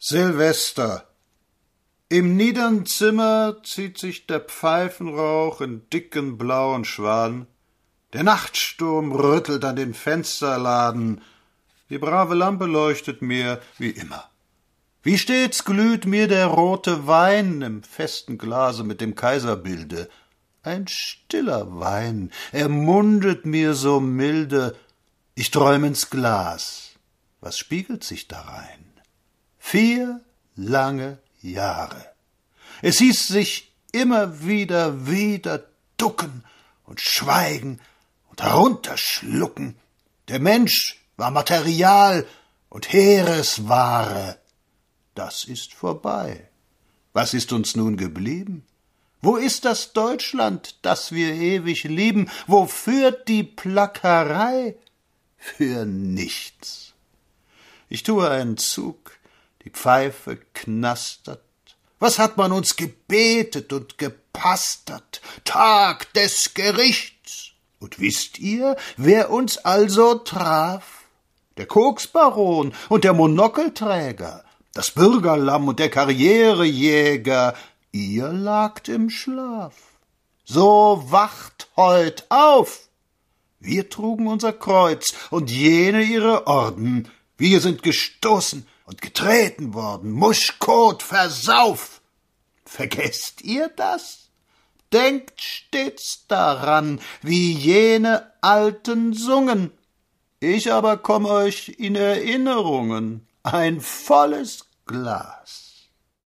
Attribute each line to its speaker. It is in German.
Speaker 1: Silvester. Im niedern Zimmer zieht sich der Pfeifenrauch in dicken blauen Schwan. Der Nachtsturm rüttelt an den Fensterladen. Die brave Lampe leuchtet mir wie immer. Wie stets glüht mir der rote Wein im festen Glase mit dem Kaiserbilde. Ein stiller Wein, er mundet mir so milde. Ich träum ins Glas. Was spiegelt sich darein? Vier lange Jahre. Es hieß sich immer wieder, wieder ducken und schweigen und herunterschlucken. Der Mensch war Material und Heeresware. Das ist vorbei. Was ist uns nun geblieben? Wo ist das Deutschland, das wir ewig lieben? Wo führt die Plackerei? Für nichts. Ich tue einen Zug, die Pfeife knastert. Was hat man uns gebetet und gepastert? Tag des Gerichts. Und wisst ihr, wer uns also traf? Der Koksbaron und der Monokelträger, das Bürgerlamm und der Karrierejäger, ihr lagt im Schlaf. So wacht heut auf! Wir trugen unser Kreuz und jene ihre Orden. Wir sind gestoßen und getreten worden. Muschkot, Versauf! Vergesst ihr das? Denkt stets daran, wie jene Alten sungen. Ich aber komm euch in Erinnerungen ein volles Glas.